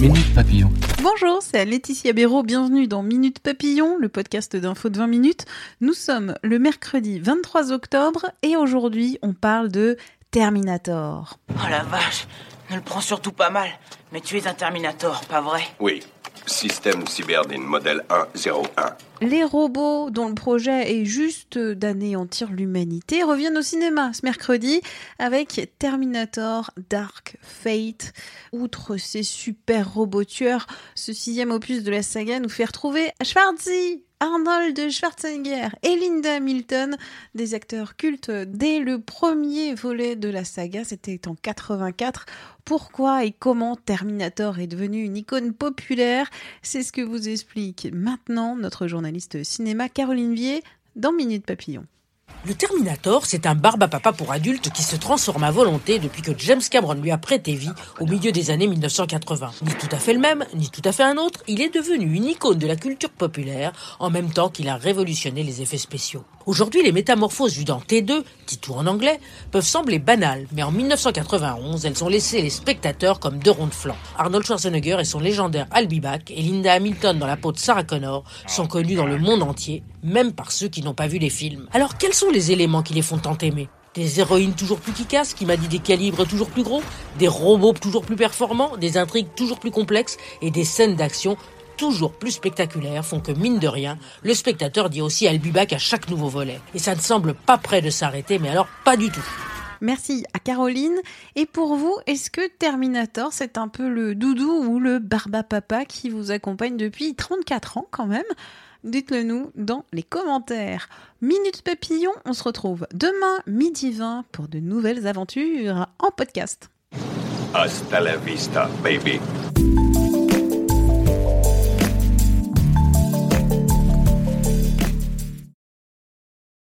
Minute Papillon. Bonjour, c'est Laetitia Béraud, bienvenue dans Minute Papillon, le podcast d'info de 20 minutes. Nous sommes le mercredi 23 octobre et aujourd'hui on parle de Terminator. Oh la vache, ne le prends surtout pas mal, mais tu es un Terminator, pas vrai? Oui. Système cyberdine modèle 101. Les robots dont le projet est juste d'anéantir l'humanité reviennent au cinéma ce mercredi avec Terminator Dark Fate. Outre ces super robots tueurs, ce sixième opus de la saga nous fait retrouver Schwarzy, Arnold Schwarzenegger et Linda Hamilton, des acteurs cultes dès le premier volet de la saga, c'était en 84. Pourquoi et comment Terminator est devenu une icône populaire? C'est ce que vous explique maintenant notre journaliste cinéma Caroline Vier dans Minute Papillon. Le Terminator, c'est un barbe à papa pour adultes qui se transforme à volonté depuis que James Cameron lui a prêté vie au milieu des années 1980. Ni tout à fait le même, ni tout à fait un autre, il est devenu une icône de la culture populaire en même temps qu'il a révolutionné les effets spéciaux. Aujourd'hui, les métamorphoses vues dans T2, Titou en anglais, peuvent sembler banales, mais en 1991, elles ont laissé les spectateurs comme deux ronds de flanc. Arnold Schwarzenegger et son légendaire Albibac et Linda Hamilton dans la peau de Sarah Connor sont connus dans le monde entier, même par ceux qui n'ont pas vu les films. Alors quels sont les éléments qui les font tant aimer? Des héroïnes toujours plus efficaces, qui m'a dit des calibres toujours plus gros, des robots toujours plus performants, des intrigues toujours plus complexes et des scènes d'action toujours plus spectaculaires font que, mine de rien, le spectateur dit aussi Albibac à chaque nouveau volet. Et ça ne semble pas près de s'arrêter, mais alors pas du tout. Merci à Caroline. Et pour vous, est-ce que Terminator, c'est un peu le doudou ou le barba papa qui vous accompagne depuis 34 ans quand même? Dites-le nous dans les commentaires. Minute Papillon, on se retrouve demain midi 20 pour de nouvelles aventures en podcast. Hasta la vista, baby.